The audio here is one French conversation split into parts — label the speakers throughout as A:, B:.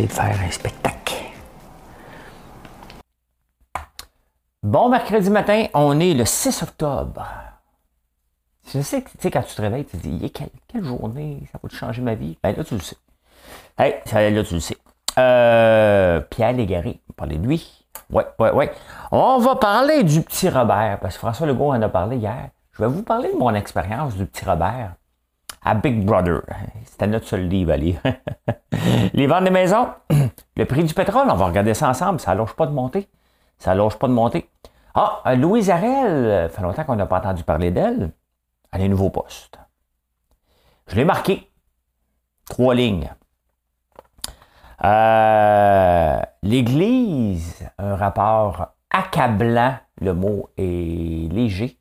A: De faire un spectacle. Bon mercredi matin, on est le 6 octobre. Je sais que tu sais, quand tu te réveilles, tu te dis quelle, quelle, journée, ça va te changer ma vie? Ben là, tu le sais. Hey, là, tu le sais. Euh, Pierre Légaré, on parler de lui. Ouais, ouais, ouais. On va parler du petit Robert, parce que François Legault en a parlé hier. Je vais vous parler de mon expérience du petit Robert à Big Brother. C'était notre seul livre à lire. Les ventes des maisons, le prix du pétrole, on va regarder ça ensemble. Ça n'allonge pas de monter. Ça n'allonge pas de monter. Ah, Louise Arel, ça fait longtemps qu'on n'a pas entendu parler d'elle. Elle a un nouveau poste. Je l'ai marqué. Trois lignes. Euh, L'Église, un rapport accablant, le mot est léger,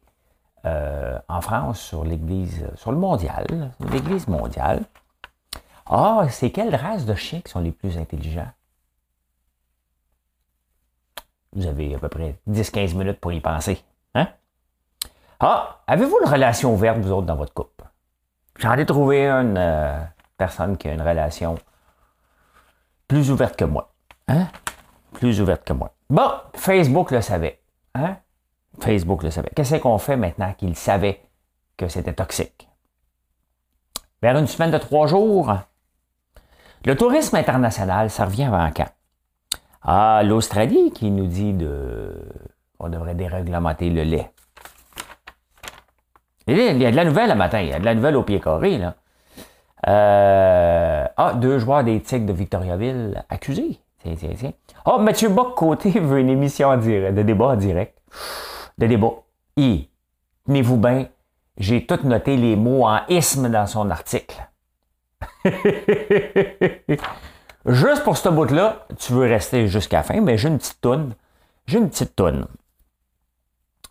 A: euh, en France sur l'Église, sur le mondial, l'Église mondiale. Ah, c'est quelles races de chiens qui sont les plus intelligents? Vous avez à peu près 10-15 minutes pour y penser. Hein? Ah, avez-vous une relation ouverte, vous autres, dans votre couple? J'en ai trouvé une euh, personne qui a une relation plus ouverte que moi. Hein? Plus ouverte que moi. Bon, Facebook le savait. Hein? Facebook le savait. Qu'est-ce qu'on fait maintenant qu'il savait que c'était toxique? Vers une semaine de trois jours, le tourisme international, ça revient avant quand? Ah, l'Australie qui nous dit de on devrait déréglementer le lait. Il y a de la nouvelle le matin, il y a de la nouvelle au pied carré. Là. Euh, ah, deux joueurs des Tigres de Victoriaville accusés. Tiens, tiens, tiens. Ah, Mathieu Bock-Côté veut une émission en direct, de débat en direct de débat. Et, tenez-vous bien, j'ai tout noté les mots en isme dans son article. Juste pour ce bout-là, tu veux rester jusqu'à la fin, mais j'ai une petite toune. J'ai une petite toune.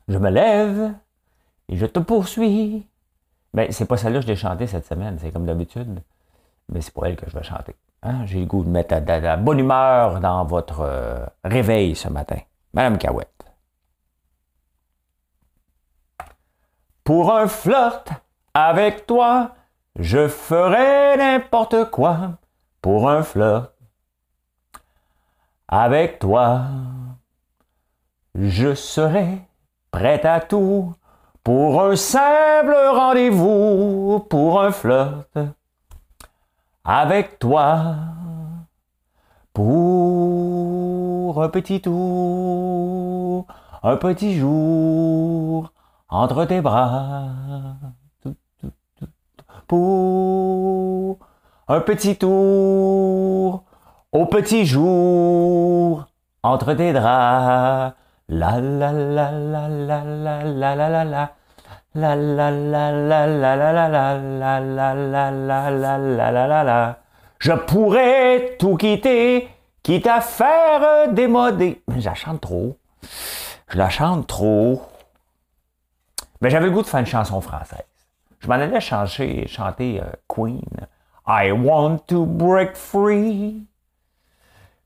A: Je me lève et je te poursuis. Ben, c'est pas celle-là que je l'ai chantée cette semaine, c'est comme d'habitude. Mais c'est pour elle que je vais chanter. Hein? J'ai le goût de mettre de la bonne humeur dans votre euh, réveil ce matin. Madame Cahouette. Pour un flirt avec toi, je ferai n'importe quoi. Pour un flirt avec toi, je serai prêt à tout. Pour un simple rendez-vous, pour un flirt avec toi. Pour un petit tour, un petit jour entre tes bras pour un petit tour au petit jour entre tes draps. La la la la la la la la la la. La la la la la la la la la la la la la la la la la Je pourrais tout quitter, quitte à faire démoder. Mais je la chante trop. Je la chante trop. Mais j'avais le goût de faire une chanson française. Je m'en allais chanter, chanter euh, Queen. I want to break free.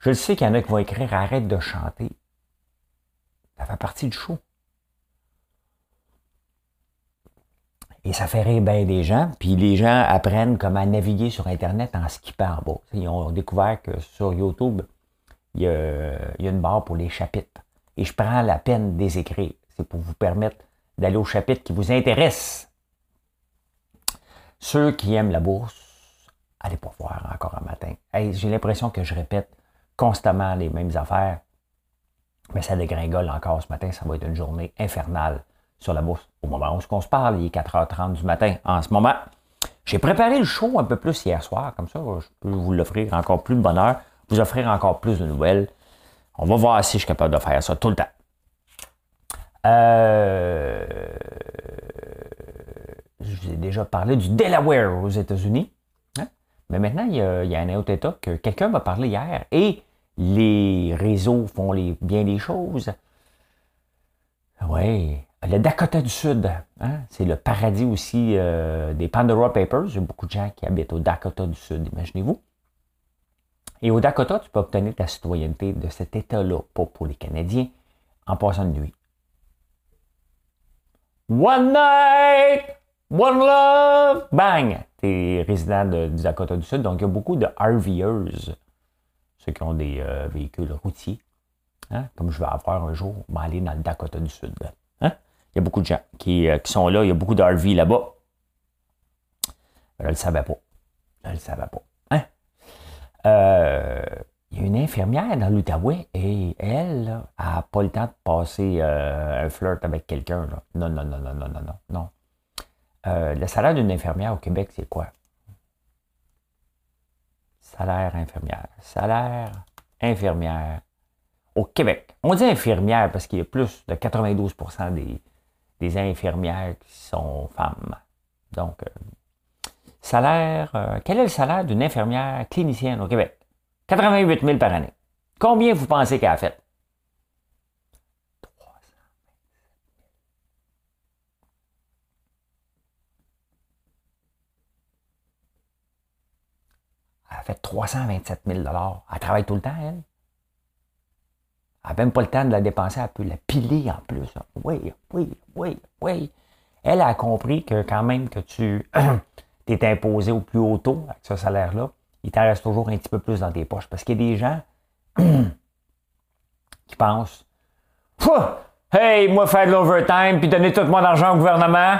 A: Je sais qu'il y en a qui vont écrire Arrête de chanter. Ça fait partie du show. Et ça fait rire bien des gens. Puis les gens apprennent comment naviguer sur Internet en skippant bas. Ils ont découvert que sur YouTube, il y, a, il y a une barre pour les chapitres. Et je prends la peine de les écrire. C'est pour vous permettre d'aller au chapitre qui vous intéresse. Ceux qui aiment la bourse, allez pas voir encore un matin. J'ai l'impression que je répète constamment les mêmes affaires, mais ça dégringole encore ce matin. Ça va être une journée infernale sur la bourse. Au moment où on se parle, il est 4h30 du matin en ce moment. J'ai préparé le show un peu plus hier soir, comme ça, je peux vous l'offrir encore plus de bonheur, vous offrir encore plus de nouvelles. On va voir si je suis capable de faire ça tout le temps. Euh, je vous ai déjà parlé du Delaware aux États-Unis. Hein? Mais maintenant, il y a, un autre État que quelqu'un m'a parlé hier et les réseaux font bien les choses. Oui, le Dakota du Sud, hein, c'est le paradis aussi euh, des Pandora Papers. Il y a beaucoup de gens qui habitent au Dakota du Sud, imaginez-vous. Et au Dakota, tu peux obtenir ta citoyenneté de cet État-là, pas pour les Canadiens, en passant de nuit. One night, one love, bang! Tu es résident de, du Dakota du Sud, donc il y a beaucoup de RVers, ceux qui ont des euh, véhicules routiers. Hein, comme je vais avoir un jour, on va aller dans le Dakota du Sud. Hein? Il y a beaucoup de gens qui, euh, qui sont là, il y a beaucoup de RV là-bas. Je ne le savais pas. Je ne le savais pas. Euh, il y a une infirmière dans l'Outaouais et elle n'a pas le temps de passer euh, un flirt avec quelqu'un. Non, non, non, non, non, non, non. Euh, le salaire d'une infirmière au Québec, c'est quoi? Salaire infirmière. Salaire infirmière au Québec. On dit infirmière parce qu'il y a plus de 92 des, des infirmières qui sont femmes. Donc, Salaire, euh, quel est le salaire d'une infirmière clinicienne au Québec? 88 000 par année. Combien vous pensez qu'elle a fait? 327 Elle a fait 327 000 Elle travaille tout le temps, elle. Elle n'a même pas le temps de la dépenser, elle peut la piler en plus. Oui, oui, oui, oui. Elle a compris que quand même que tu tu es imposé au plus haut taux avec ce salaire-là, il t'en reste toujours un petit peu plus dans tes poches. Parce qu'il y a des gens qui pensent Hey, moi faire de l'overtime puis donner tout mon argent au gouvernement.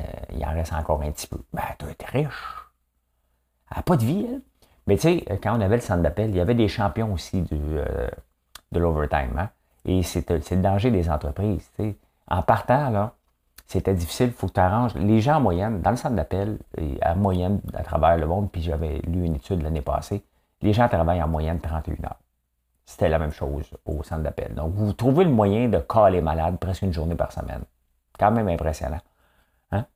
A: Euh, il en reste encore un petit peu. Ben, tu es riche. Elle n'a pas de vie, elle. Mais tu sais, quand on avait le centre d'appel, il y avait des champions aussi du, euh, de l'overtime. Hein? Et c'est le danger des entreprises. En partant, là, c'était difficile, il faut que tu arranges. Les gens en moyenne, dans le centre d'appel, à moyenne à travers le monde, puis j'avais lu une étude l'année passée, les gens travaillent en moyenne 31 heures. C'était la même chose au centre d'appel. Donc, vous trouvez le moyen de caler malade presque une journée par semaine. Quand même impressionnant. Hein?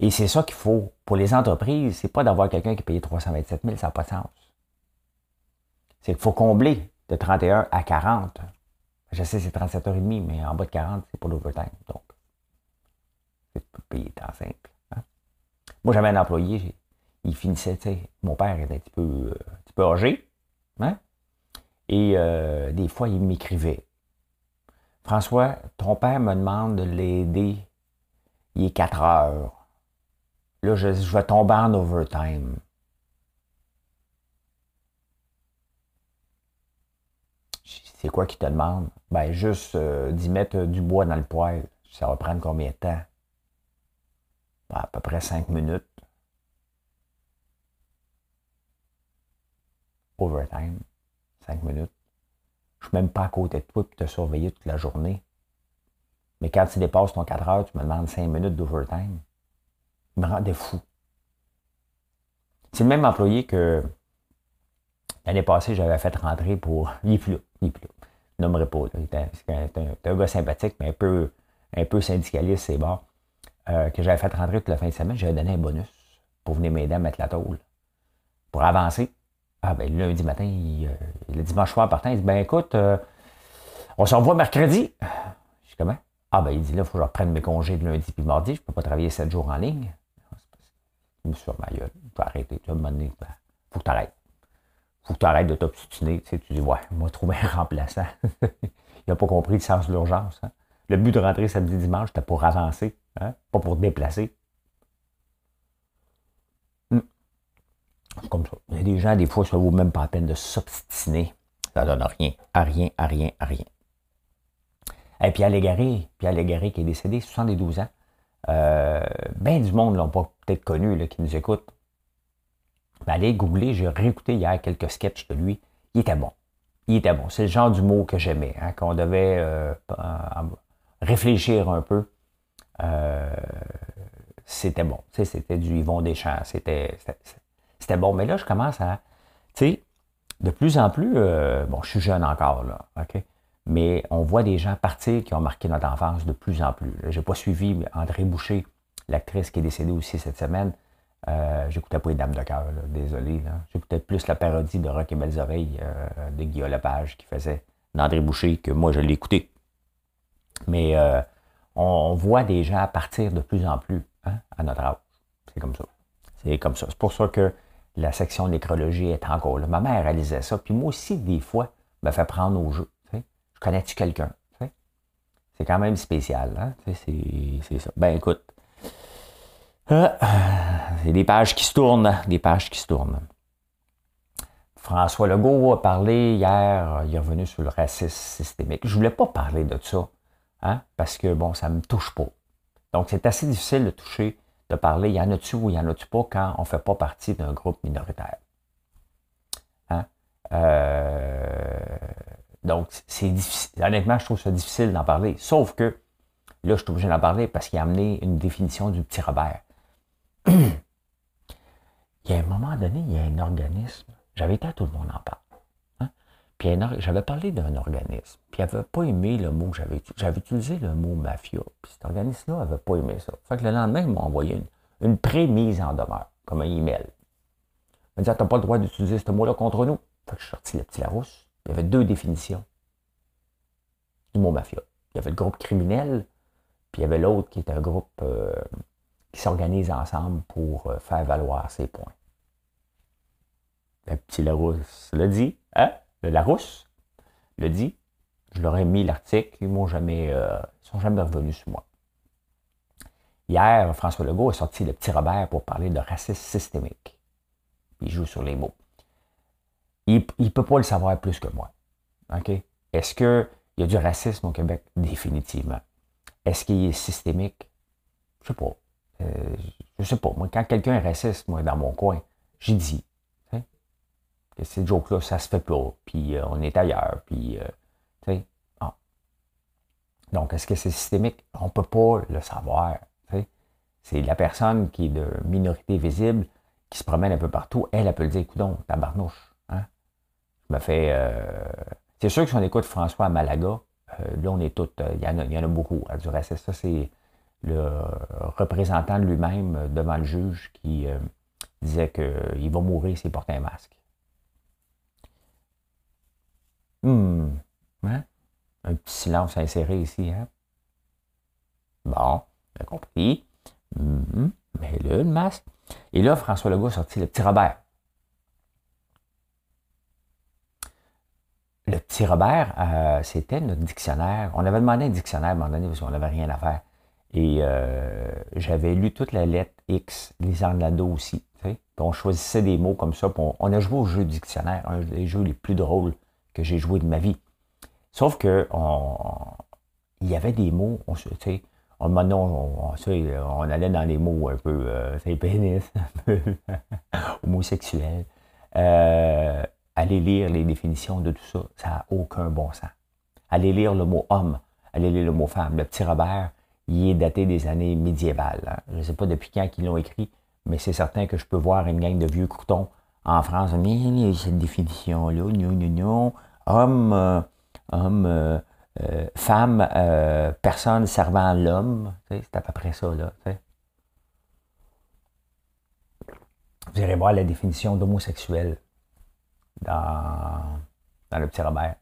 A: Et c'est ça qu'il faut. Pour les entreprises, c'est pas d'avoir quelqu'un qui paye 327 000, ça n'a pas de sens. C'est qu'il faut combler de 31 à 40 je sais, c'est 37h30, mais en bas de 40, c'est pour l'overtime. Donc, c'est payer temps simple. Hein. Moi, j'avais un employé, il finissait, tu sais, mon père était un petit peu, euh, un petit peu âgé. Hein? Et euh, des fois, il m'écrivait François, ton père me demande de l'aider. Il est 4 heures. Là, je, je vais tomber en overtime. C'est quoi qui te demande? Ben, juste euh, d'y mettre du bois dans le poêle. Ça va prendre combien de temps? Ben, à peu près cinq minutes. Overtime. Cinq minutes. Je suis même pas à côté de toi pour te surveiller toute la journée. Mais quand tu dépasses ton 4 heures, tu me demandes 5 minutes d'overtime. Il me rendait fou. C'est le même employé que l'année passée, j'avais fait rentrer pour. Il plus plus nommerai pas. C'est un, gars sympathique, mais un peu, un syndicaliste, c'est bon. Euh, que j'avais fait rentrer toute la fin de semaine, j'avais donné un bonus pour venir m'aider à mettre la tôle. Pour avancer. Ah ben lundi matin, il, euh, le dimanche soir partant, il dit Ben écoute, euh, on se revoit mercredi. Je dis comment? Ah ben il dit là, il faut que je reprenne mes congés de lundi puis mardi, je ne peux pas travailler sept jours en ligne. Je me suis sur ma gueule. Tu vas arrêter, donner. Ben, faut que tu arrêtes faut que tu arrêtes de t'obstiner. Tu, sais, tu dis, ouais, moi, trouver un remplaçant. il n'a pas compris le sens de l'urgence. Hein. Le but de rentrer samedi dimanche, c'était pour avancer, hein? pas pour te déplacer. Hmm. Comme ça. Il y a des gens, des fois, ça vaut même pas la peine de s'obstiner. Ça ne donne rien, à rien, à rien, à rien. Et puis Légaré, Pierre Légaré qui est décédé, 72 ans. Euh, ben du monde ne l'ont pas peut-être connu, là, qui nous écoute. Ben, allez googler, j'ai réécouté hier quelques sketchs de lui. Il était bon. Il était bon. C'est le genre d'humour que j'aimais, hein, qu'on devait euh, réfléchir un peu. Euh, c'était bon. C'était du Yvon Deschamps. C'était, c'était bon. Mais là, je commence à. Tu sais, de plus en plus. Euh, bon, je suis jeune encore, là. OK? mais on voit des gens partir qui ont marqué notre enfance de plus en plus. J'ai pas suivi André Boucher, l'actrice qui est décédée aussi cette semaine. Euh, j'écoutais pas les Dames de cœur, désolé. J'écoutais plus la parodie de Rock et Belles Oreilles euh, de Guillaume Lepage qui faisait d'André Boucher que moi je l'ai écouté. Mais euh, on, voit des gens partir de plus en plus hein, à notre âge. C'est comme ça. C'est comme ça. C'est pour ça que la section d'écologie est encore là. Ma mère réalisait ça. Puis moi aussi, des fois, me fait prendre au jeu. Je connais-tu quelqu'un? C'est quand même spécial. Hein? C'est ça. Ben écoute, c'est des pages qui se tournent, des pages qui se tournent. François Legault a parlé hier, il est revenu sur le racisme systémique. Je ne voulais pas parler de ça, hein, parce que bon, ça ne me touche pas. Donc, c'est assez difficile de toucher, de parler, il y en a-tu ou il y en a-tu pas quand on ne fait pas partie d'un groupe minoritaire? Hein? Euh, donc, c'est difficile. Honnêtement, je trouve ça difficile d'en parler. Sauf que, là, je suis obligé d'en parler parce qu'il a amené une définition du petit Robert. Il y a un moment donné, il y a un organisme. J'avais été à tout le monde en parle. Hein? Puis j'avais parlé d'un organisme. Puis il n'avait pas aimé le mot j'avais utilisé. J'avais utilisé le mot mafia. Puis cet organisme-là n'avait pas aimé ça. Fait que le lendemain, ils m'ont envoyé une, une pré-mise en demeure, comme un email. Il m'a dit, ah, t'as pas le droit d'utiliser ce mot-là contre nous. Fait que je suis sorti le petit Larousse. Il y avait deux définitions du mot mafia. Il y avait le groupe criminel, puis il y avait l'autre qui était un groupe euh, qui s'organisent ensemble pour euh, faire valoir ses points. Le petit Larousse le dit, hein? Le Larousse le dit. Je leur ai mis l'article, ils m'ont jamais, euh, sont jamais revenus sur moi. Hier, François Legault a sorti le petit Robert pour parler de racisme systémique. Il joue sur les mots. Il ne peut pas le savoir plus que moi. Est-ce qu'il y a du racisme au Québec? Définitivement. Est-ce qu'il est systémique? Je ne sais pas. Je euh, je sais pas, moi, quand quelqu'un est raciste, moi, dans mon coin, j'ai dit, que ces jokes-là, ça se fait pas, puis euh, on est ailleurs, puis, euh, tu sais, ah. Donc, est-ce que c'est systémique? On peut pas le savoir, C'est la personne qui est de minorité visible, qui se promène un peu partout, elle, elle peut le dire, écoute donc, tabarnouche, hein? Je me fais... C'est sûr que si on écoute François à Malaga, là, on est tous... Il y, y, en a beaucoup, hein, du racisme, ça, c'est le représentant lui-même devant le juge qui euh, disait qu'il va mourir s'il porte un masque. Hum? Un petit silence inséré ici, hein? Bon, j'ai compris. Hum, mais là, le masque. Et là, François Legault a sorti le petit Robert. Le petit Robert, euh, c'était notre dictionnaire. On avait demandé un dictionnaire à un moment donné parce qu'on n'avait rien à faire. Et euh, j'avais lu toute la lettre X, les Lado aussi. On choisissait des mots comme ça. On, a joué au jeu dictionnaire, un des jeux les plus drôles que j'ai joué de ma vie. Sauf que il y avait des mots, on, on, on, on, allait dans les mots un peu, euh, c'est pénis, un peu homosexuel. Euh, aller lire les définitions de tout ça, ça n'a aucun bon sens. Aller lire le mot homme, aller lire le mot femme. Le petit Robert, il est daté des années médiévales. Hein. Je ne sais pas depuis quand ils l'ont écrit, mais c'est certain que je peux voir une gang de vieux croutons en France. Mais cette définition-là, non, non, non, homme, euh, homme, euh, euh, femme, personne servant l'homme. C'est à peu près ça, là. Vous irez voir la définition d'homosexuel dans, dans le petit Robert.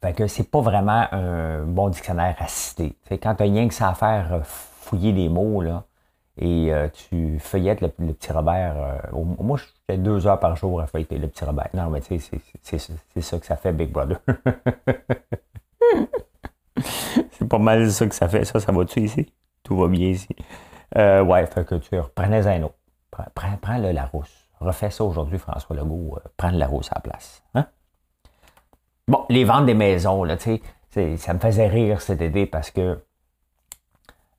A: Fait que c'est pas vraiment un bon dictionnaire à citer. quand tu rien que ça à faire euh, fouiller les mots, là, et euh, tu feuillettes le, petit Robert, euh, moi je fais deux heures par jour à feuilleter le petit Robert. Non, mais tu sais, c'est ça que ça fait Big Brother. c'est pas mal ça que ça fait. Ça, ça va-tu ici? Tout va bien ici. ouais, fait que tu reprenais un autre. Prends, prends, le Larousse. Refais ça aujourd'hui, François Legault. prends le Larousse à la place. Hein? Bon, les ventes des maisons, là, tu sais, ça me faisait rire cet été parce que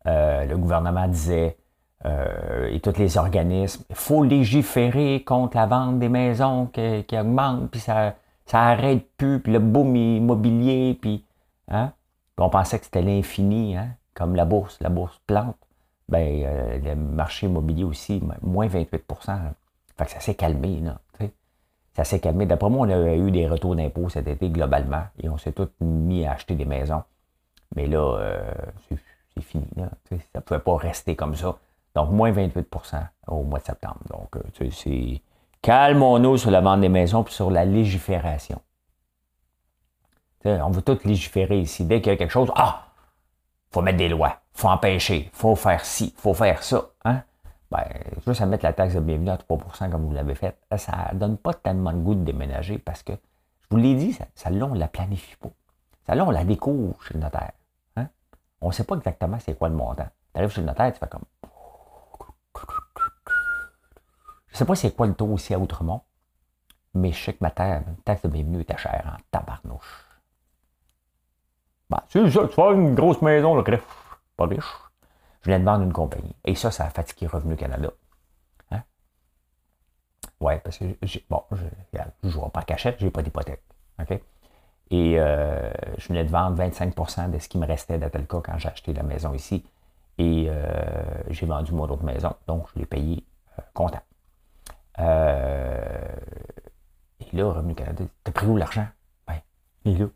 A: euh, le gouvernement disait, euh, et tous les organismes, il faut légiférer contre la vente des maisons qui, augmente, puis ça, ça arrête plus, puis le boom immobilier, puis, hein? on pensait que c'était l'infini, hein? comme la bourse, la bourse plante. Ben, euh, le marché immobilier aussi, moins 28% Fait que ça s'est calmé, là. Ça s'est calmé. D'après moi, on a eu des retours d'impôts cet été globalement et on s'est tous mis à acheter des maisons. Mais là, euh, c'est fini. Ça ne pouvait pas rester comme ça. Donc, moins 28% au mois de septembre. Donc, euh, c'est calmons-nous sur la vente des maisons et sur la légifération. on veut tout légiférer ici. Dès qu'il y a quelque chose, ah, faut mettre des lois, faut empêcher, faut faire ci, faut faire ça. Hein? Ben, juste à mettre la taxe de bienvenue à 3% comme vous l'avez fait, ça ne donne pas tellement de goût de déménager parce que, je vous l'ai dit, ça, là, on ne la planifie pas. Ça là, on la découvre chez le notaire. Hein? On ne sait pas exactement c'est quoi le montant. Tu arrives chez le notaire, tu fais comme. Je ne sais pas c'est quoi le taux aussi à Outremont, mais je sais que ma taxe de bienvenue était chère en tabarnouche. Ben, c'est ça, tu vas une grosse maison, le greffe, pas riche. Je viens de vendre une compagnie. Et ça, ça a fatigué Revenu Canada. Hein? Ouais, parce que, bon, je ne jouerai pas en cachette, je n'ai pas d'hypothèque. OK? Et euh, je venais de vendre 25% de ce qui me restait d'Atelka quand j'ai acheté la maison ici. Et euh, j'ai vendu mon autre maison, donc je l'ai payé euh, content. et là, Revenu Canada, t'as pris où l'argent? Ben, il est là.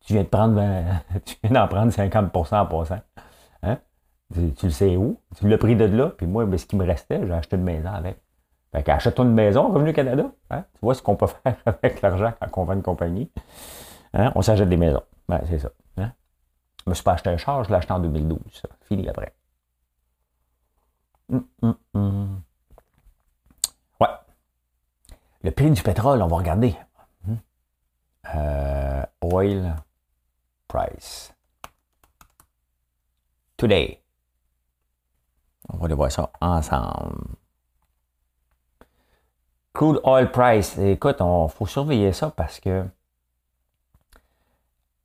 A: Tu viens de prendre tu viens d'en prendre 50% en passant. Tu, le sais où? Tu l'as pris de là, puis moi, ben, ce qui me restait, j'ai acheté une maison avec. Fait qu'achète-toi une maison, Revenu Canada. Hein? Tu vois ce qu'on peut faire avec l'argent quand on vend une compagnie. Hein? On s'achète des maisons. Ben, c'est ça. Hein? Je me suis pas acheté un char, je l'ai acheté en 2012. Ça. Fini après. Hum, hum, hum. Ouais. Le prix du pétrole, on va regarder. Euh, oil price. Today. On va aller voir ça ensemble. Crude oil price. Écoute, il faut surveiller ça parce que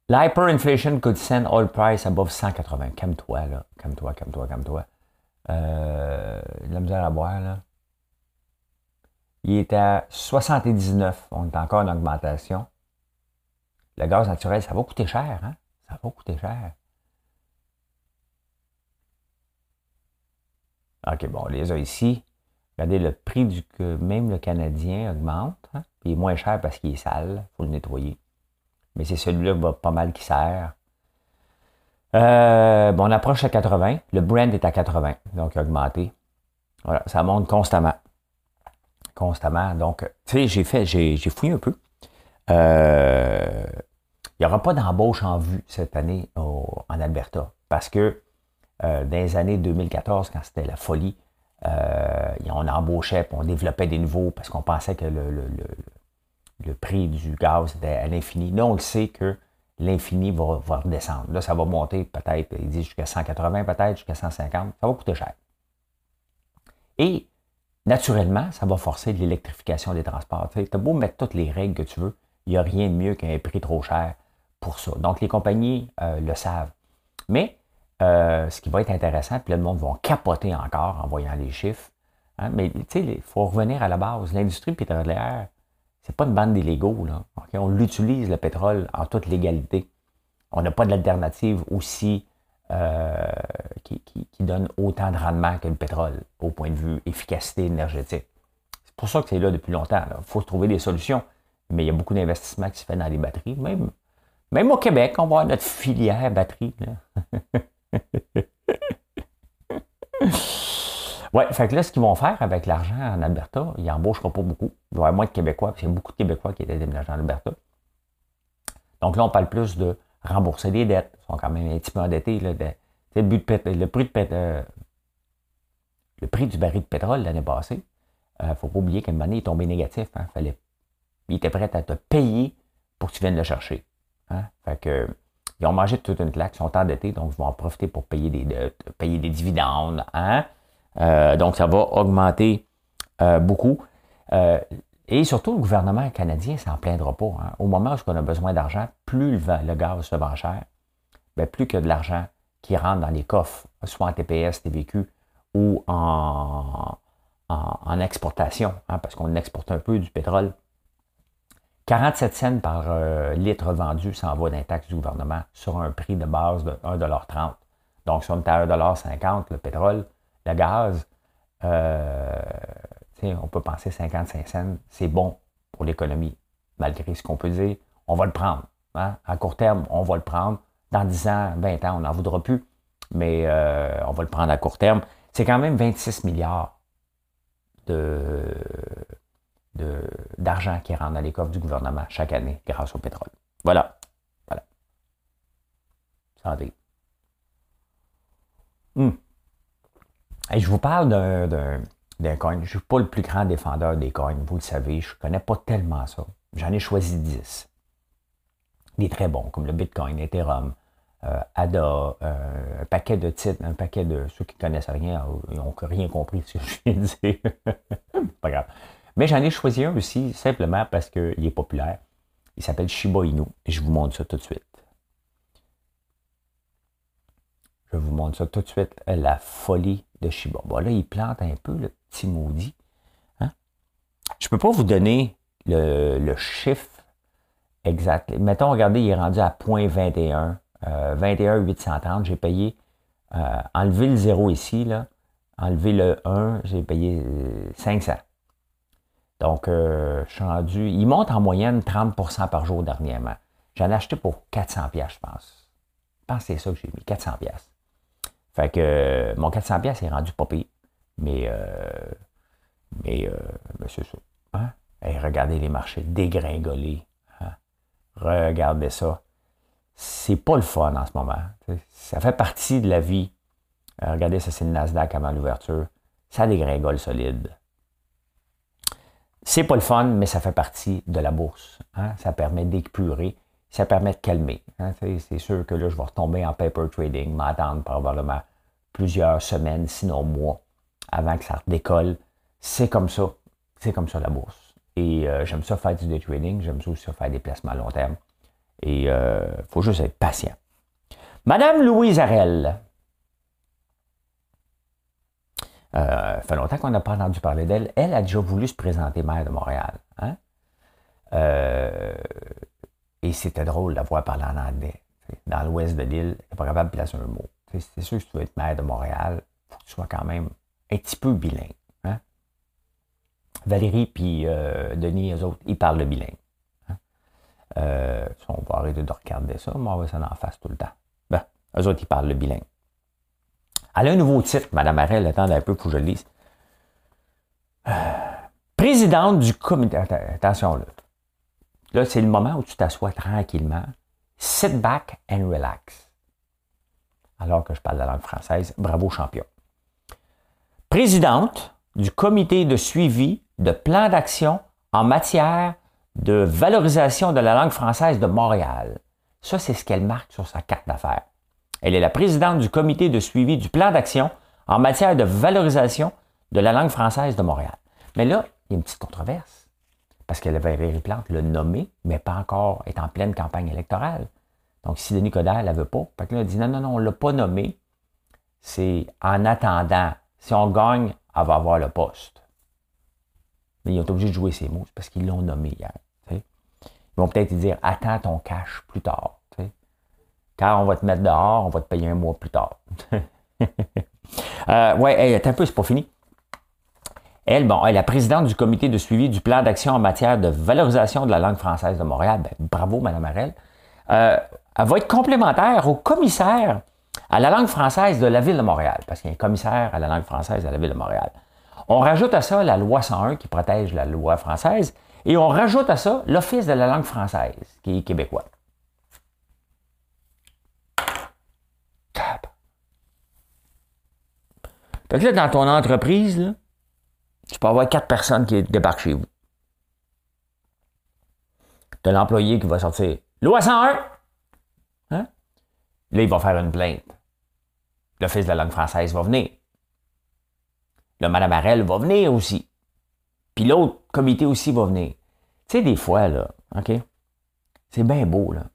A: l'hyperinflation could send oil price above 180. Calme-toi, là. Calme-toi, calme-toi, calme-toi. Euh, la misère à boire, là. Il est à 79. On est encore en augmentation. Le gaz naturel, ça va coûter cher, hein? Ça va coûter cher. OK, bon, on les a ici. Regardez, le prix du même le Canadien augmente. Hein? il est moins cher parce qu'il est sale. Il faut le nettoyer. Mais c'est celui-là va pas mal qui sert. Euh, bon, on approche à 80. Le brand est à 80. Donc, il a augmenté. Voilà, ça monte constamment. Constamment. Donc, tu sais, j'ai fait, j'ai, fouillé un peu. Euh, il n'y aura pas d'embauche en vue cette année en Alberta parce que dans les années 2014, quand c'était la folie, euh, on embauchait, on développait des nouveaux parce qu'on pensait que le, prix du gaz était à l'infini. Là, on le sait que l'infini va, redescendre. Là, ça va monter peut-être, ils disent jusqu'à 180 peut-être, jusqu'à 150. Ça va coûter cher. Et naturellement, ça va forcer l'électrification des transports. Tu as beau mettre toutes les règles que tu veux, il n'y a rien de mieux qu'un prix trop cher pour ça. Donc, les compagnies euh, le savent. Mais euh, ce qui va être intéressant, puis le monde va capoter encore en voyant les chiffres. Hein, mais tu sais, il faut revenir à la base. L'industrie pétrolière, c'est pas une bande d'illégaux. Là. On l'utilise, le pétrole, en toute légalité. On n'a pas d'alternative aussi euh, qui, donne autant de rendement que le pétrole au point de vue efficacité énergétique. C'est pour ça que c'est là depuis longtemps. Il faut trouver des solutions. Mais il y a beaucoup d'investissements qui se fait dans les batteries. Même, même au Québec, on avoir notre filière batterie. ouais, fait que là, ce qu'ils vont faire avec l'argent en Alberta, ils n'embaucheront pas beaucoup. Il y avoir moins de Québécois, parce qu'il y a beaucoup de Québécois qui étaient déménagés en Alberta. Donc là, on parle plus de rembourser des dettes. Ils sont quand même un petit peu endettés. Là, le, prix du baril de pétrole l'année passée, il euh, ne faut pas oublier qu'à un il est tombé négatif. Hein, fallait, il était prêt à te payer pour que tu viennes le chercher. Hein. Fait que ils ont mangé toute une claque, ils sont endettés, donc ils vont en profiter pour payer des dividendes. Hein? Euh, donc, ça va augmenter euh, beaucoup. Euh, et surtout, le gouvernement canadien s'en plaindra pas. Hein. Au moment où on a besoin d'argent, plus le, gaz se vend cher, bien, plus que de l'argent qui rentre dans les coffres, soit en TPS, TVQ ou en, en, exportation, hein, parce qu'on exporte un peu du pétrole 47 cents par euh, litre vendu s'en va d'un taxe du gouvernement sur un prix de base de 1,30 Donc, si on est à 1,50 le pétrole, le gaz, euh, on peut penser 55 cents, c'est bon pour l'économie, malgré ce qu'on peut dire. On va le prendre. Hein. À court terme, on va le prendre. Dans 10 ans, 20 ans, on n'en voudra plus. Mais euh, on va le prendre à court terme. C'est quand même 26 milliards de, d'argent qui rentre dans les coffres du gouvernement chaque année grâce au pétrole. Voilà. Voilà. Santé. Hmm. Et je vous parle d'un, coin. Je ne suis pas le plus grand défendeur des coins, vous le savez. Je ne connais pas tellement ça. J'en ai choisi 10. Des très bons, comme le Bitcoin, Ethereum, euh, ADA, euh, un paquet de titres, un paquet de ceux qui ne connaissent rien, ils n'ont rien compris de ce que je viens de dire. pas grave. Mais j'en ai choisi un aussi, simplement parce qu'il est populaire. Il s'appelle Shiba Inu. Je vous montre ça tout de suite. Je vous montre ça tout de suite. La folie de Shiba. Bon, là, il plante un peu, le petit maudit. Hein? Je ne peux pas vous donner le, chiffre exact. Mettons, regardez, il est rendu à 0.21. 21 830, j'ai payé, euh, enlever le 0 ici, là, enlever le 1, j'ai payé 500. Euh, donc, euh, je suis rendu. Il monte en moyenne 30% par jour dernièrement. J'en ai acheté pour 400 pièces, je pense. Je pense que c'est ça que j'ai mis, 400 pièces. Fait que euh, mon 400 pièces est rendu pas pire. Mais, euh, mais, c'est ça. Hein? regardez les marchés dégringolés. Hein? Regardez ça. C'est pas le fun en ce moment. Ça fait partie de la vie. regardez, ça c'est le Nasdaq avant l'ouverture. Ça dégringole solide. C'est pas le fun, mais ça fait partie de la bourse. Hein. Ça permet d'épurer, ça permet de calmer. Hein. C'est sûr que là, je vais retomber en paper trading, m'attendre probablement plusieurs semaines, sinon mois, avant que ça décolle. C'est comme ça. C'est comme ça la bourse. Et euh, j'aime ça faire du day trading, j'aime ça aussi faire des placements à long terme. Et il euh, faut juste être patient. Madame Louise Arel, Euh, fait longtemps qu'on n'a pas entendu parler d'elle. Elle a déjà voulu se présenter maire de Montréal. Hein? Euh, et c'était drôle de la voir parler en anglais. Dans l'ouest de l'île, n'est pas capable de placer un mot. C'est sûr que si tu veux être maire de Montréal, il faut que tu sois quand même un petit peu bilingue. Hein? Valérie et euh, Denis, eux autres, ils parlent le bilingue. Hein? on va arrêter de regarder ça, mais on va s'en en face tout le temps. Ben, eux autres, ils parlent le bilingue. Elle a un nouveau titre, Mme Arel, attendez un peu pour que je le lise. Euh, présidente du comité. Attention là. Là, c'est le moment où tu t'assois tranquillement. Sit back and relax. Alors que je parle la langue française, bravo champion. Présidente du comité de suivi de plan d'action en matière de valorisation de la langue française de Montréal. Ça, c'est ce qu'elle marque sur sa carte d'affaires. Elle est la présidente du comité de suivi du plan d'action en matière de valorisation de la langue française de Montréal. Mais là, il y a une petite controverse. Parce que Valérie Plante l'a nommé, mais pas encore, est en pleine campagne électorale. Donc, si Denis Coderre ne la veut pas, fait que dit non, non, non, on ne l'a pas nommé. C'est en attendant. Si on gagne, elle va avoir le poste. Mais ils ont obligé de jouer ces mots, parce qu'ils l'ont nommé hier. Ils vont peut-être dire attends ton cash plus tard. Car on va te mettre dehors, on va te payer un mois plus tard. euh, ouais, un peu, c'est pas fini. Elle, bon, elle est la présidente du comité de suivi du plan d'action en matière de valorisation de la langue française de Montréal. Ben, bravo, Mme Arel. Euh, elle va être complémentaire au commissaire à la langue française de la Ville de Montréal, parce qu'il y a un commissaire à la langue française de la Ville de Montréal. On rajoute à ça la loi 101 qui protège la loi française, et on rajoute à ça l'Office de la langue française, qui est québécois. Fait que là, dans ton entreprise, tu peux avoir quatre personnes qui débarquent chez vous. Tu l'employé qui va sortir Loi 101! Hein? Là, il va faire une plainte. L'Office de la langue française va venir. Le Madame Arel va venir aussi. Puis l'autre comité aussi va venir. Tu sais, des fois, là, OK? C'est bien beau, là.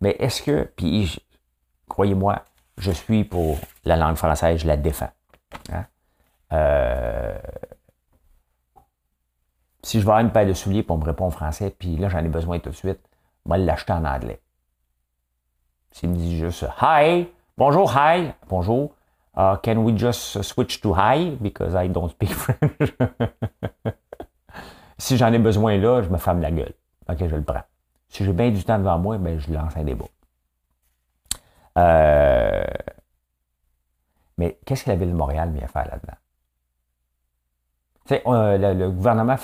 A: Mais est-ce que, puis croyez-moi, je suis pour la langue française, je la défends. Hein? Euh, si je vais avoir une paire de souliers pour me répondre en français, puis là j'en ai besoin tout de suite, moi l'acheter en anglais. S'il me dit juste Hi, bonjour, hi, bonjour. Uh, can we just switch to hi because I don't speak French? Si j'en ai besoin là, je me ferme la gueule. OK, je le prends. Si j'ai bien du temps devant moi, ben, je lance un débat. Euh, mais qu'est-ce que la Ville de Montréal vient faire là-dedans? le, le, gouvernement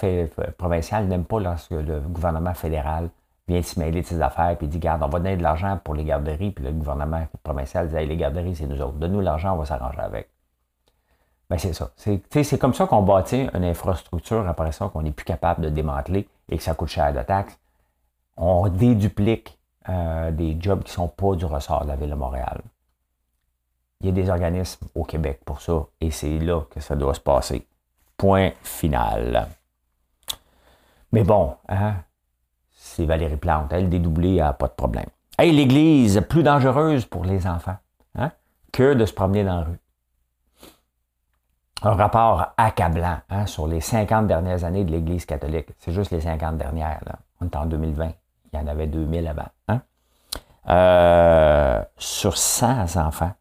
A: provincial n'aime pas lorsque le gouvernement fédéral vient s'y mêler de ses affaires puis dit Garde, on va donner de l'argent pour les garderies, puis le gouvernement provincial dit Les garderies, c'est nous autres. Donne-nous l'argent, on va s'arranger avec. Ben, c'est ça. C'est comme ça qu'on bâtit une infrastructure après ça qu'on n'est plus capable de démanteler et que ça coûte cher de taxes. On déduplique euh, des jobs qui ne sont pas du ressort de la Ville de Montréal. Il y a des organismes au Québec pour ça et c'est là que ça doit se passer. Point final. Mais bon, hein, c'est Valérie Plante. Elle, dédoublée, a pas de problème. Hey, l'Église, plus dangereuse pour les enfants hein, que de se promener dans la rue un rapport accablant hein, sur les 50 dernières années de l'Église catholique. C'est juste les 50 dernières. On est en 2020. Il y en avait 2000 avant. Hein? Euh, sur 100 enfants,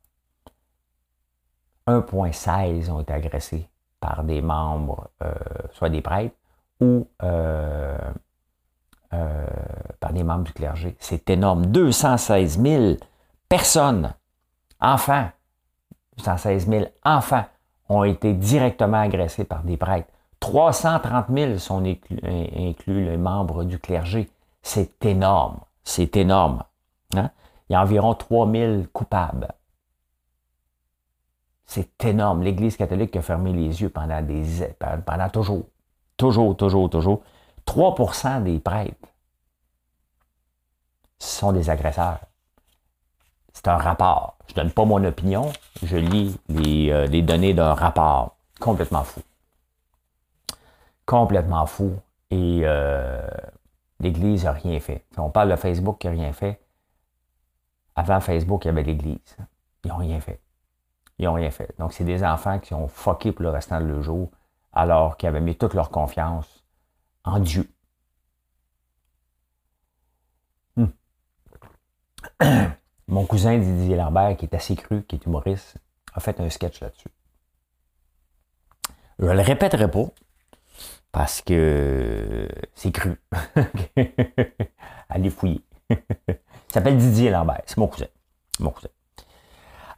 A: 1,16 ont été agressés par des membres, euh, soit des prêtres ou euh, par des membres du clergé. C'est énorme. 216 000 personnes, enfants, 216 000 enfants ont été directement agressés par des prêtres. 330 000 sont inclus, les membres du clergé. C'est énorme. C'est énorme. Hein? Il y a environ 3 000 coupables. C'est énorme. L'Église catholique a fermé les yeux pendant, des, pendant toujours. Toujours, toujours, toujours. 3% des prêtres sont des agresseurs. C'est un rapport. Je ne donne pas mon opinion, je lis euh, les, données d'un rapport. Complètement fou. Complètement fou. Et euh, l'Église n'a rien fait. on parle de Facebook qui n'a rien fait. Avant Facebook, il y avait l'Église. Ils n'ont rien fait. Ils n'ont rien fait. Donc, c'est des enfants qui ont fucké pour le restant de leur jour, alors qu'ils avaient mis toute leur confiance en Dieu. Hmm. Mon cousin Didier Lambert, qui est assez cru, qui est humoriste, a fait un sketch là-dessus. Je ne le répéterai pas parce que c'est cru. Allez fouiller. Il s'appelle Didier Lambert. C'est mon cousin. Mon cousin.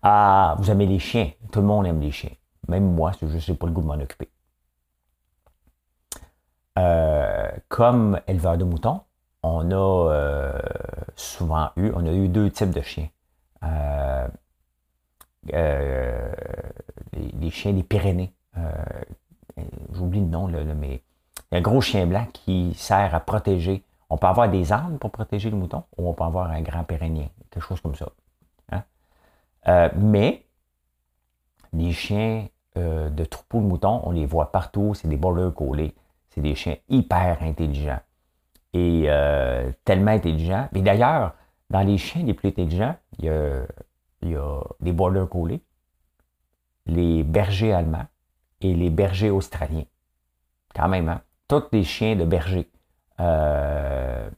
A: Ah, vous aimez les chiens. Tout le monde aime les chiens. Même moi, je n'ai pas le goût de m'en occuper. Euh, comme éleveur de moutons, on a euh, souvent eu, on a eu deux types de chiens. Euh, les, chiens des Pyrénées. J'oublie le nom, mais y a un gros chien blanc qui sert à protéger. On peut avoir des armes pour protéger le mouton ou on peut avoir un grand pyrénien, quelque chose comme ça. Hein. mais les chiens de troupeau de moutons, on les voit partout, c'est des border collés. C'est des chiens hyper intelligents et euh, tellement intelligent. Mais d'ailleurs, dans les chiens les plus intelligents, il y a, il les border collies, les bergers allemands et les bergers australiens. Quand même, hein? Tous les chiens de berger. Euh,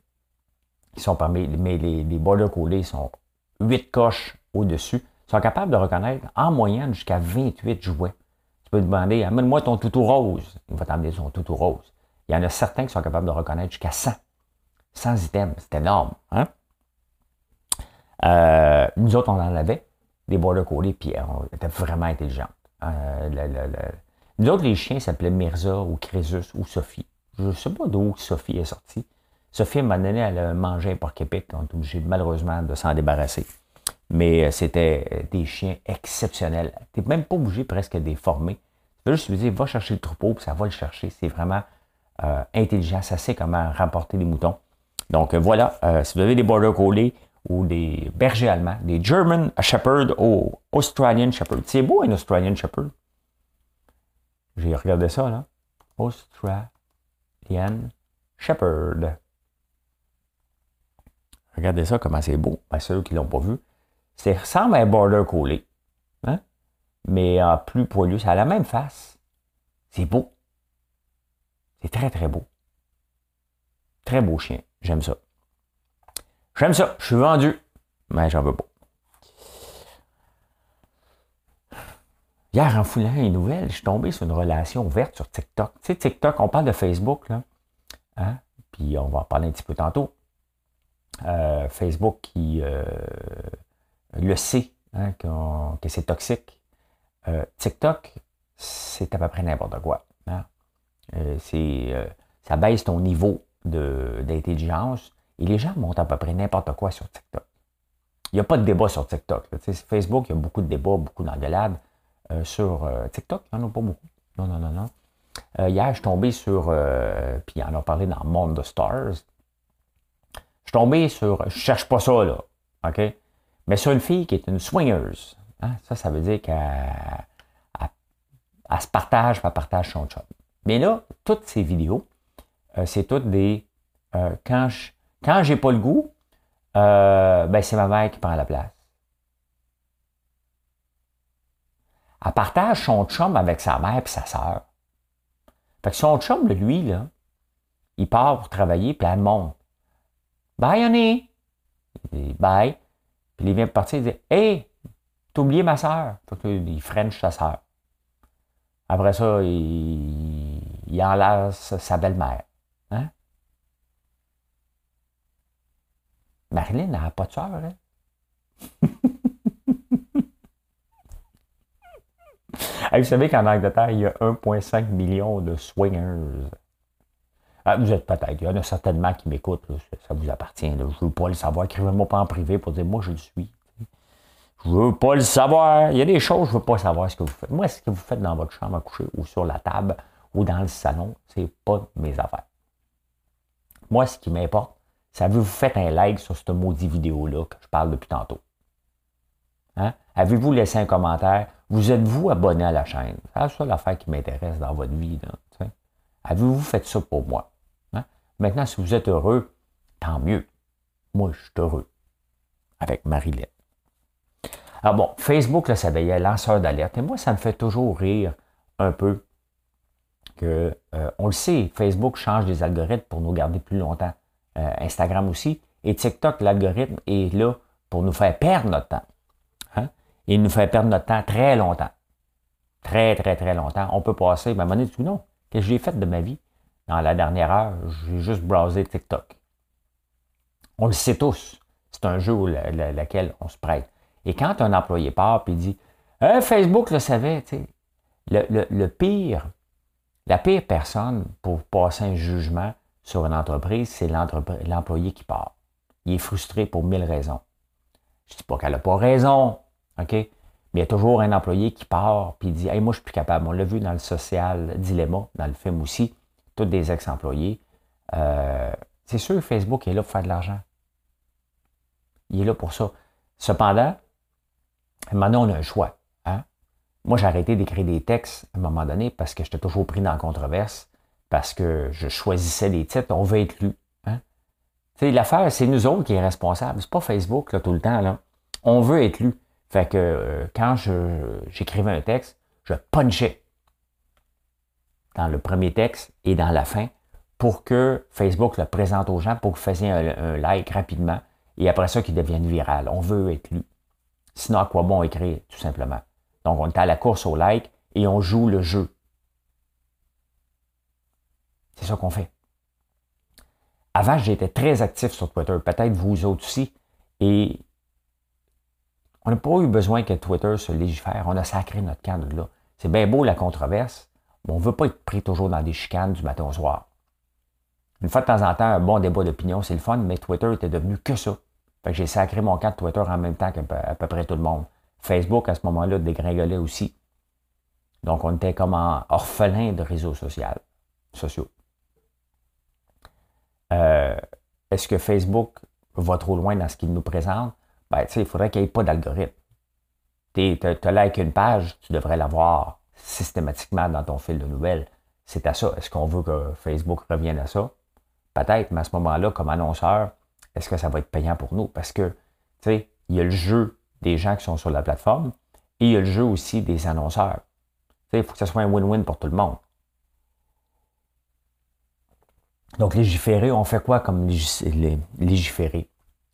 A: sont parmi, les, les border collies sont 8 coches au-dessus. Sont capables de reconnaître en moyenne jusqu'à 28 jouets. Tu peux demander, amène-moi ton toutou rose. Il va t'amener son toutou rose. Il y en a certains qui sont capables de reconnaître jusqu'à 100 sans items. C'est énorme. Hein? Euh, nous autres, on en avait des border collies, puis euh, on était vraiment intelligents. Euh, nous autres, les chiens s'appelaient Mirza ou Crésus ou Sophie. Je ne sais pas d'où Sophie est sortie. Sophie, m'a donné, elle a mangé un porc épic. On est obligé malheureusement de s'en débarrasser. Mais c'était des chiens exceptionnels. Tu n'es même pas obligé presque de les former. Tu juste lui dire, va chercher le troupeau, puis ça va le chercher. C'est vraiment intelligent. Ça sait comment rapporter les moutons. Donc euh, voilà, euh, si vous avez des Border Collie ou des bergers allemands, des German Shepherd ou Australian Shepherd. C'est beau un Australian Shepherd. J'ai regardé ça, là. Australian Shepherd. Regardez ça, comment c'est beau. Ceux qui ne l'ont pas vu. Ça ressemble à un Border Collie. Hein? Mais en plus poilu. Ça a la même face. C'est beau. C'est très, très beau. Très beau chien. J'aime ça. J'aime ça. Je suis vendu. Mais j'en veux pas. Hier, en foulant les nouvelles, je suis tombé sur une relation ouverte sur TikTok. Tu sais, TikTok, on parle de Facebook, là. Hein? Puis on va en parler un petit peu tantôt. Euh, Facebook qui euh, le sait hein, que c'est toxique. Euh, TikTok, c'est à peu près n'importe quoi. Hein. c'est, ça baisse ton niveau d'intelligence et les gens montent à peu près n'importe quoi sur TikTok. Il n'y a pas de débat sur TikTok. Facebook, il y a beaucoup de débats, beaucoup d'engueulades. sur TikTok, il n'y en a pas beaucoup. Non, non, non, non. hier, je suis tombé sur, puis on en a parlé dans Monde de Stars, je suis tombé sur, je cherche pas ça, là, OK? Mais sur une fille qui est une swingeuse. Hein? Ça, ça veut dire qu'elle se partage, elle partage son chum. Mais là, toutes ces vidéos, euh, c'est toutes des... Euh, quand je quand j'ai pas le goût, euh, ben c'est ma mère qui prend la place. Elle partage son chum avec sa mère et sa sœur. Fait que son chum, lui, là, il part pour travailler, puis elle monte. Bye, dit, bye. Puis il vient partir, il dit, hey, t'as oublié ma soeur. Il French sa soeur. Après ça, il, enlace sa belle-mère. Hein? Marilyn n'a pas de soeur, hein? vous savez qu'en Angleterre, il y a 1,5 million de swingers. Ah, vous êtes peut-être. Il y en a certainement qui m'écoutent. Ça vous appartient. Je ne veux pas le savoir. Écrivez-moi pas en privé pour dire moi je le suis. Je veux pas le savoir. Il y a des choses, je veux pas savoir ce que vous faites. Moi, ce que vous faites dans votre chambre à coucher ou sur la table ou dans le salon, c'est pas mes affaires. Moi, ce qui m'importe, c'est que vous faites un like sur cette maudite vidéo-là que je parle depuis tantôt? Hein? Avez-vous laissé un commentaire? Vous êtes-vous abonné à la chaîne? C'est ça l'affaire qui m'intéresse dans votre vie. Avez-vous fait ça pour moi? Maintenant, si vous êtes heureux, tant mieux. Moi, je suis heureux. Avec Marilyn. Alors bon, Facebook, là, ça veillait lanceur d'alerte. Et moi, ça me fait toujours rire un peu que, euh, on le sait, Facebook change des algorithmes pour nous garder plus longtemps. Euh, Instagram aussi. Et TikTok, l'algorithme est là pour nous faire perdre notre temps. Hein? Il nous fait perdre notre temps très longtemps. Très, très, très longtemps. On peut passer, ben, à un moment non. Qu'est-ce que j'ai fait de ma vie? Dans la dernière heure, j'ai juste browsé TikTok. On le sait tous. C'est un jeu où lequel on se prête. Et quand un employé part et dit euh, Facebook le savait, le, pire, la pire personne pour passer un jugement sur une entreprise, c'est l'employé qui part. Il est frustré pour mille raisons. Je ne dis pas qu'elle n'a pas raison, OK? Mais il y a toujours un employé qui part puis dit Hey, moi, je suis plus capable. On l'a vu dans le social dilemma, dans le film aussi tous des ex-employés. Euh, c'est sûr que Facebook est là pour faire de l'argent. Il est là pour ça. Cependant, maintenant, on a un choix. Hein? Moi, j'ai arrêté d'écrire des textes à un moment donné parce que j'étais toujours pris dans la controverse, parce que je choisissais des titres, on veut être lu. Hein? L'affaire, c'est nous autres qui est responsable. C'est pas Facebook tout le temps. On veut être lu. Fait que euh, quand j'écrivais un texte, je punchais dans le premier texte et dans la fin pour que Facebook le présente aux gens, pour que vous fassiez un, like rapidement et après ça qu'il devienne viral. On veut être lu. Sinon, à quoi bon écrire, tout simplement? Donc, on est à la course au like et on joue le jeu. C'est ça qu'on fait. Avant, j'étais très actif sur Twitter, peut-être vous autres aussi, et on n'a pas eu besoin que Twitter se légifère. On a sacré notre cadre là. C'est bien beau la controverse, on ne veut pas être pris toujours dans des chicanes du matin au soir. Une fois de temps en temps, un bon débat d'opinion, c'est le fun, mais Twitter était devenu que ça. Fait que j'ai sacré mon camp Twitter en même temps qu'à peu près tout le monde. Facebook, à ce moment-là, dégringolait aussi. Donc, on était comme en orphelin de réseaux sociaux. Euh, est-ce que Facebook va trop loin dans ce qu'il nous présente? Ben, tu sais, il faudrait qu'il n'y ait pas d'algorithme. Tu as like une page, tu devrais l'avoir systématiquement dans ton fil de nouvelles. C'est à ça. Est-ce qu'on veut que Facebook revienne à ça? Peut-être, mais à ce moment-là, comme annonceur, est-ce que ça va être payant pour nous? Parce que, tu sais, il y a le jeu des gens qui sont sur la plateforme et il y a le jeu aussi des annonceurs. Tu sais, il faut que ce soit un win-win pour tout le monde. Donc, légiférer, on fait quoi comme légiférer?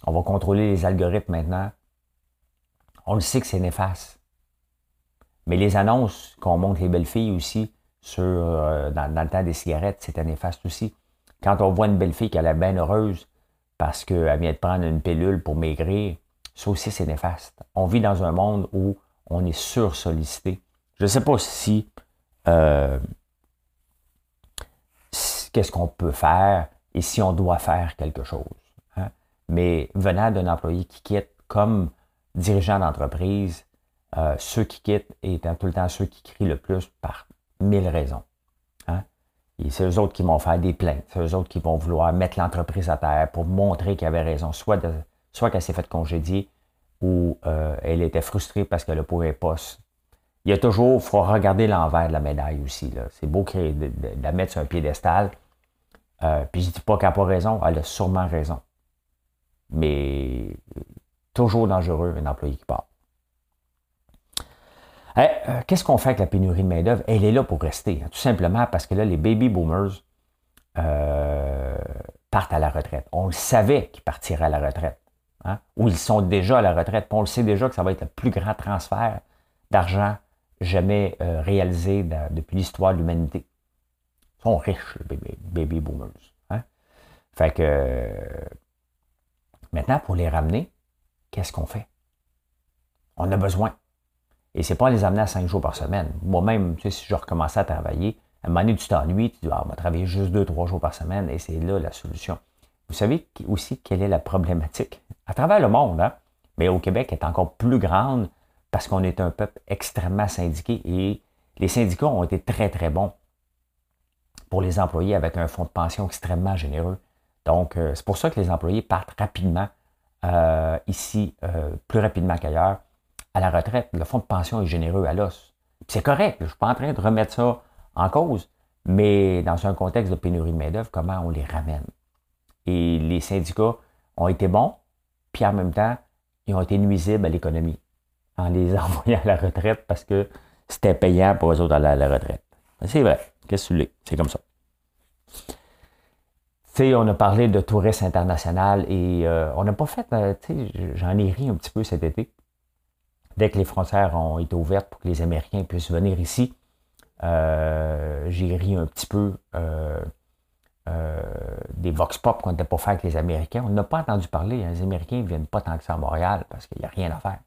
A: On va contrôler les algorithmes maintenant. On le sait que c'est néfaste. Mais les annonces qu'on montre les belles filles aussi sur, euh, dans, le temps des cigarettes, c'était néfaste aussi. Quand on voit une belle fille qui a l'air bien heureuse parce qu'elle vient de prendre une pilule pour maigrir, ça aussi c'est néfaste. On vit dans un monde où on est sursollicité. Je ne sais pas si euh, qu'est-ce qu'on peut faire et si on doit faire quelque chose. Hein. Mais venant d'un employé qui quitte comme dirigeant d'entreprise, euh, ceux qui quittent étant tout le temps ceux qui crient le plus par mille raisons. Hein. Et c'est eux autres qui vont faire des plaintes, c'est eux autres qui vont vouloir mettre l'entreprise à terre pour montrer qu'elle avait raison, soit, soit qu'elle s'est faite congédier ou euh, elle était frustrée parce qu'elle pouvait pas. Il y a toujours, il faut regarder l'envers de la médaille aussi. C'est beau de, de, la mettre sur un piédestal. Euh, puis je ne dis pas qu'elle n'a pas raison, elle a sûrement raison. Mais toujours dangereux un employé qui part. Eh, euh, qu'est-ce qu'on fait avec la pénurie de main-d'œuvre? Elle est là pour rester, hein, tout simplement parce que là, les baby boomers partent à la retraite. On le savait qu'ils partiraient à la retraite. Hein, ou ils sont déjà à la retraite. on le sait déjà que ça va être le plus grand transfert d'argent jamais euh, réalisé depuis l'histoire de l'humanité. Ils sont riches, les baby, boomers. Hein. Fait que maintenant, pour les ramener, qu'est-ce qu'on fait? On a besoin. Et c'est pas les amener à cinq jours par semaine. Moi-même, tu sais, si je recommençais à travailler, à un moment donné, tu t'ennuies, tu dis, ah, on va travailler juste deux, trois jours par semaine, et c'est là la solution. Vous savez aussi quelle est la problématique? À travers le monde, hein? mais au Québec, elle est encore plus grande parce qu'on est un peuple extrêmement syndiqué et les syndicats ont été très, très bons pour les employés avec un fonds de pension extrêmement généreux. Donc, euh, c'est pour ça que les employés partent rapidement euh, ici, euh, plus rapidement qu'ailleurs, à la retraite. Le fonds de pension est généreux à l'os. C'est correct, je ne suis pas en train de remettre ça en cause, mais dans un contexte de pénurie de main-d'œuvre, comment on les ramène? Et les syndicats ont été bons, puis en même temps, ils ont été nuisibles à l'économie en les envoyant à la retraite parce que c'était payant pour eux autres d'aller à la retraite. C'est vrai. Qu'est-ce que C'est comme ça. Tu sais, on a parlé de tourisme international et euh, on n'a pas fait, euh, j'en ai ri un petit peu cet été. Dès que les frontières ont été ouvertes pour que les Américains puissent venir ici, euh, j'ai ri un petit peu euh, des vox pop qu'on n'était pas fait avec les Américains. On n'a pas entendu parler. Hein. Les Américains ne viennent pas tant que ça à Montréal parce qu'il n'y a rien à faire.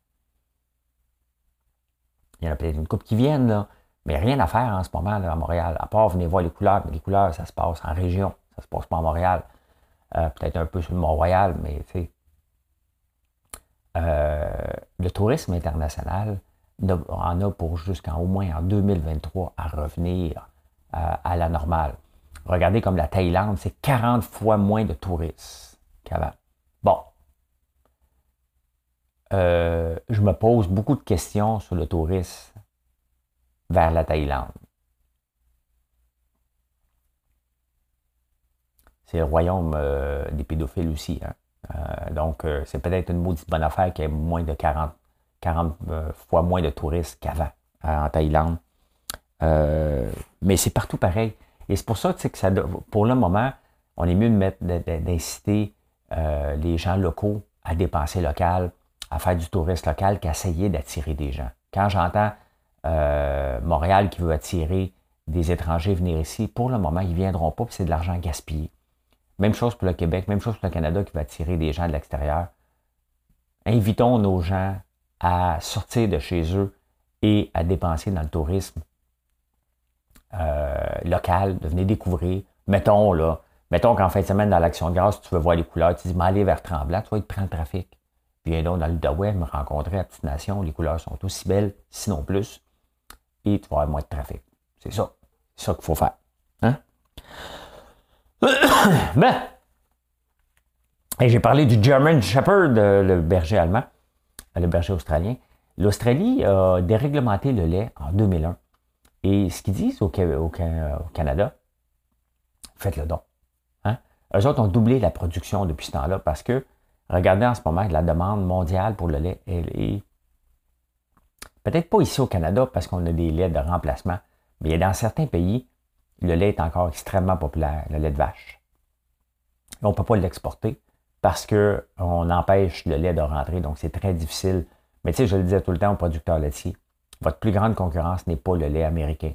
A: Il y en a peut-être une couple qui viennent, là, mais rien à faire en ce moment à Montréal. À part venir voir les couleurs. Mais les couleurs, ça se passe en région. Ça se passe pas à Montréal. Euh, peut-être un peu sur le Mont-Royal, mais tu. Euh, le tourisme international en a pour jusqu'en au moins en 2023 à revenir à la normale. Regardez comme la Thaïlande, c'est 40 fois moins de touristes qu'avant. Bon. Euh, je me pose beaucoup de questions sur le tourisme vers la Thaïlande. C'est le royaume euh, des pédophiles aussi. Hein. Euh, donc, c'est peut-être une maudite bonne affaire qu'il y ait moins de 40, 40 fois moins de touristes qu'avant en Thaïlande. mais c'est partout pareil. Et c'est pour ça que pour le moment, on est mieux d'inciter euh, les gens locaux à dépenser local, à faire du tourisme local, qu'à essayer d'attirer des gens. Quand j'entends euh, Montréal qui veut attirer des étrangers venir ici, pour le moment, ils ne viendront pas, puis c'est de l'argent gaspillé. Même chose pour le Québec, même chose pour le Canada qui veut attirer des gens de l'extérieur. Invitons nos gens à sortir de chez eux et à dépenser dans le tourisme euh, local, de venir découvrir. Mettons, là, mettons qu'en fin de semaine, dans l'Action de grâce, tu veux voir les couleurs, tu dis, mais aller vers Tremblant, tu vas être prendre le trafic. Viens donc dans le me rencontrer à Petite Nation, les couleurs sont aussi belles, sinon plus, et tu vas avoir moins de trafic. C'est ça. C'est ça qu'il faut faire. Hein? ben, et j'ai parlé du German Shepherd, le berger allemand, le berger australien. L'Australie a déréglementé le lait en 2001. Et ce qu'ils disent au, Canada, faites le don. Hein? Eux autres ont doublé la production depuis ce temps-là parce que, regardez en ce moment, la demande mondiale pour le lait, elle est peut-être pas ici au Canada parce qu'on a des laits de remplacement, mais dans certains pays, le lait est encore extrêmement populaire, le lait de vache. On ne peut pas l'exporter parce qu'on empêche le lait de rentrer, donc c'est très difficile. Mais tu sais, je le disais tout le temps aux producteurs laitiers, votre plus grande concurrence n'est pas le lait américain.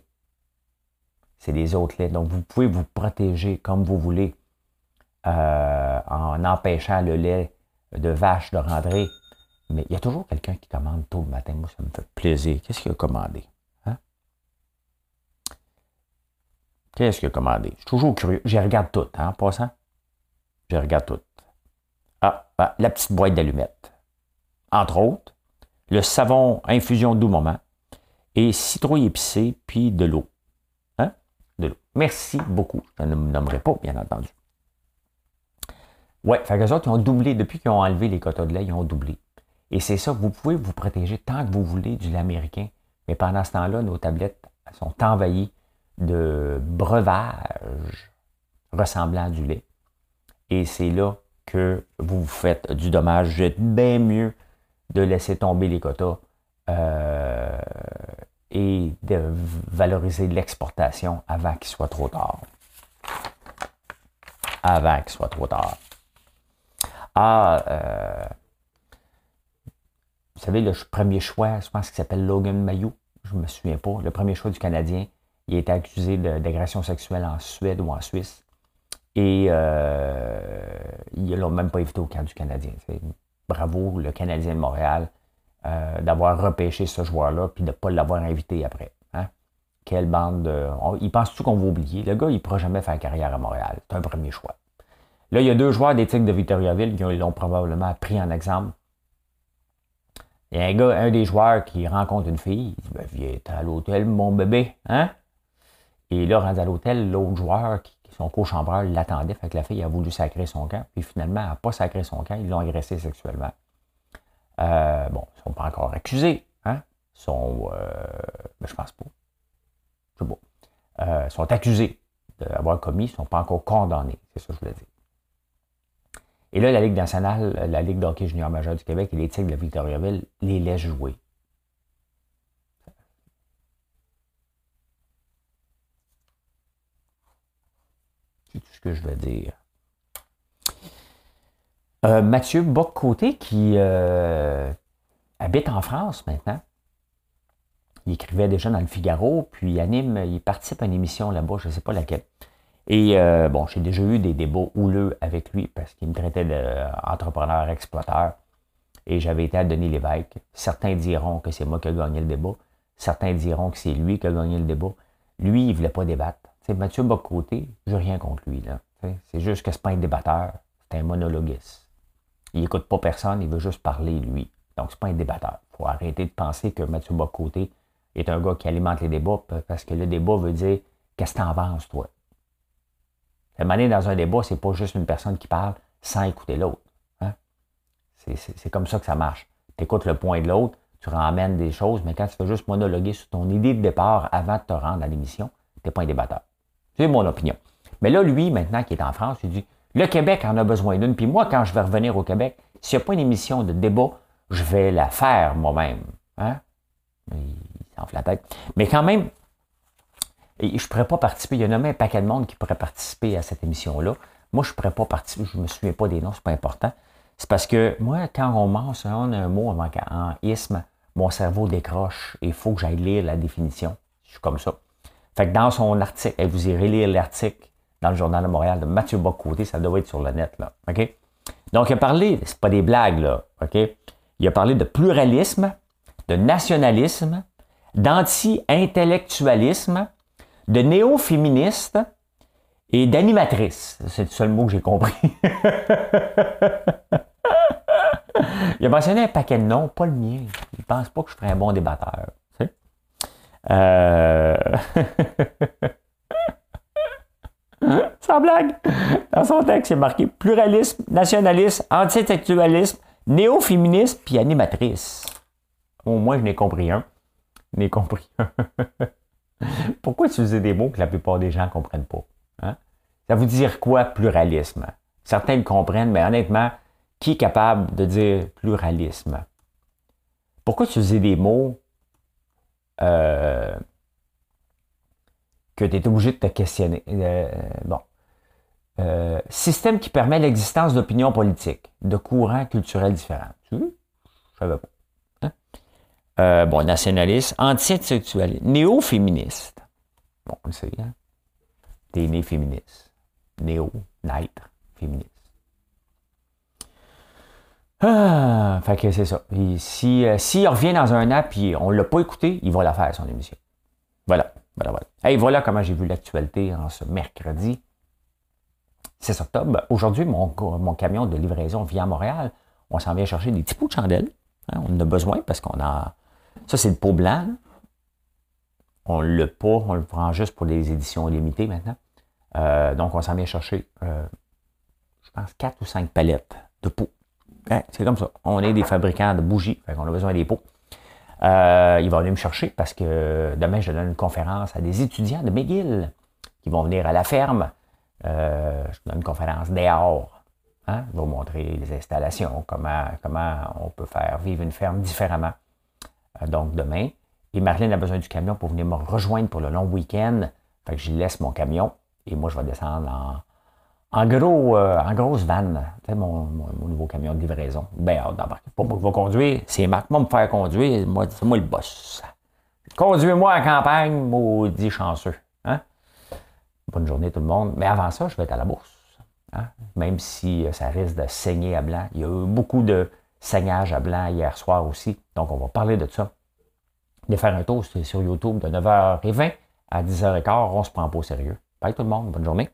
A: C'est les autres laits. Donc, vous pouvez vous protéger comme vous voulez en empêchant le lait de vache de rentrer. Mais il y a toujours quelqu'un qui commande tôt le matin. Moi, ça me fait plaisir. Qu'est-ce qu'il a commandé? Hein? Qu'est-ce qu'il a commandé? Je suis toujours curieux. Je regarde tout, hein, en passant. Je regarde tout. Ah, ah, la petite boîte d'allumettes. Entre autres, le savon infusion doux moment et citrouille épicée, puis de l'eau. Hein? De l'eau. Merci beaucoup. Je ne me nommerai pas, bien entendu. Oui, fait que autres, ils ont doublé. Depuis qu'ils ont enlevé les quotas de lait, ils ont doublé. Et c'est ça, vous pouvez vous protéger tant que vous voulez du lait américain. Mais pendant ce temps-là, nos tablettes sont envahies de breuvages ressemblant à du lait. Et c'est là que vous vous faites du dommage. Vous bien mieux de laisser tomber les quotas euh, et de valoriser l'exportation avant qu'il soit trop tard. Avant qu'il soit trop tard. Ah, euh, vous savez, le premier choix, je pense qu'il s'appelle Logan Mayou, je ne me souviens pas, le premier choix du Canadien, il été accusé d'agression sexuelle en Suède ou en Suisse. Et euh, ils ne l'ont même pas évité au camp du Canadien. Bravo, le Canadien de Montréal, euh, d'avoir repêché ce joueur-là puis de ne pas l'avoir invité après. Hein? Quelle bande de. il pense tout qu'on va oublier. Le gars, il ne pourra jamais faire carrière à Montréal. C'est un premier choix. Là, il y a deux joueurs d'éthique de Victoriaville qui l'ont probablement pris en exemple. Il y a un gars, un des joueurs qui rencontre une fille, il dit ben, Viens à l'hôtel, mon bébé, hein? Et là, rendu à l'hôtel, l'autre joueur, qui, son co-chambreur, l'attendait. Fait que la fille a voulu sacrer son camp. Puis finalement, elle n'a pas sacré son camp. Ils l'ont agressé sexuellement. Euh, bon, ils ne sont pas encore accusés. Hein? Ils sont. Euh, ben, je pense pas. Je sais pas. Euh, ils sont accusés d'avoir commis. Ils ne sont pas encore condamnés. C'est ça que je voulais dire. Et là, la Ligue nationale, la Ligue d'hockey junior majeur du Québec et les Tigres de Victoriaville les laissent jouer. C'est tout ce que je veux dire. Euh, Mathieu Bock-Côté, qui euh, habite en France maintenant. Il écrivait déjà dans le Figaro, puis il anime, il participe à une émission là-bas, je ne sais pas laquelle. Et euh, bon, j'ai déjà eu des débats houleux avec lui parce qu'il me traitait d'entrepreneur-exploiteur et j'avais été à Denis Lévesque. Certains diront que c'est moi qui ai gagné le débat. Certains diront que c'est lui qui a gagné le débat. Lui, il ne voulait pas débattre. C'est Mathieu Bocoté, je n'ai rien contre lui. C'est juste que ce n'est pas un débatteur, c'est un monologuiste. Il n'écoute pas personne, il veut juste parler lui. Donc, ce n'est pas un débatteur. Il faut arrêter de penser que Mathieu Bocoté est un gars qui alimente les débats parce que le débat veut dire Qu'est-ce que tu en penses, toi? La dans un débat, c'est pas juste une personne qui parle sans écouter l'autre. Hein? C'est comme ça que ça marche. Tu écoutes le point de l'autre, tu ramènes des choses, mais quand tu fais juste monologuer sur ton idée de départ avant de te rendre à l'émission, tu n'es pas un débatteur. Mon opinion. Mais là, lui, maintenant qui est en France, il dit le Québec en a besoin d'une. Puis moi, quand je vais revenir au Québec, s'il n'y a pas une émission de débat, je vais la faire moi-même. Hein? Il s'enfle la tête. Mais quand même, je ne pourrais pas participer. Il y a nommé un paquet de monde qui pourrait participer à cette émission-là. Moi, je ne pourrais pas participer. Je ne me souviens pas des noms, c'est pas important. C'est parce que moi, quand on mentionne un mot en isme, mon cerveau décroche et il faut que j'aille lire la définition. Je suis comme ça. Fait que dans son article, et vous irez lire l'article dans le Journal de Montréal de Mathieu Bocoté, ça doit être sur le net, là. OK? Donc, il a parlé, c'est pas des blagues, là. OK? Il a parlé de pluralisme, de nationalisme, d'anti-intellectualisme, de néo-féministe et d'animatrice. C'est le seul mot que j'ai compris. Il a mentionné un paquet de noms, pas le mien. Il pense pas que je ferais un bon débatteur. Euh... Sans blague. Dans son texte, il est marqué pluralisme, nationalisme, anti-intellectualisme, néo-féministe puis animatrice. Au moins, je n'ai compris un. Je n'ai compris un. Pourquoi utiliser des mots que la plupart des gens ne comprennent pas? Hein? Ça veut dire quoi, pluralisme? Certains le comprennent, mais honnêtement, qui est capable de dire pluralisme? Pourquoi utiliser des mots euh, que tu es obligé de te questionner? Euh, bon. Euh, système qui permet l'existence d'opinions politiques, de courants culturels différents. Tu veux? Je savais pas. Euh, bon, nationaliste, anti-sexualiste, néo-féministe. Bon, on le sait, hein? T'es né féministe. Néo, naître, féministe. Ah, fait que c'est ça. Et si, euh, s'il revient dans un an et on ne l'a pas écouté, il va la faire, son émission. Voilà. Voilà, voilà. Hey, voilà comment j'ai vu l'actualité en ce mercredi 6 octobre. Aujourd'hui, mon, mon camion de livraison vient à Montréal. On s'en vient chercher des petits pots de chandelle. Hein, on en a besoin parce qu'on a. Ça, c'est le pot blanc. On le pot, on le prend juste pour les éditions limitées maintenant. Euh, donc, on s'en vient chercher, euh, je pense, 4 ou 5 palettes de pots. Hein, c'est comme ça. On est des fabricants de bougies, on a besoin des pots. Euh, il va venir me chercher parce que demain, je donne une conférence à des étudiants de McGill qui vont venir à la ferme. Euh, je donne une conférence dehors. Hein? Je vais vous montrer les installations, comment, comment on peut faire vivre une ferme différemment. Euh, donc, demain. Et Marlène a besoin du camion pour venir me rejoindre pour le long week-end. Fait que je laisse mon camion et moi, je vais descendre en, en gros, euh, en grosse vanne, mon, mon, nouveau camion de livraison. Ben, Pas moi qui vais conduire, c'est Marc. Moi, me faire conduire, moi, c'est moi le boss. Conduis-moi en campagne, maudit chanceux. Hein? Bonne journée tout le monde. Mais avant ça, je vais être à la bourse. Hein? Même si euh, ça risque de saigner à blanc. Il y a eu beaucoup de saignage à blanc hier soir aussi. Donc, on va parler de ça. De faire un tour sur YouTube de 9h20 à 10h15, on se prend pas au sérieux. Bye tout le monde, bonne journée.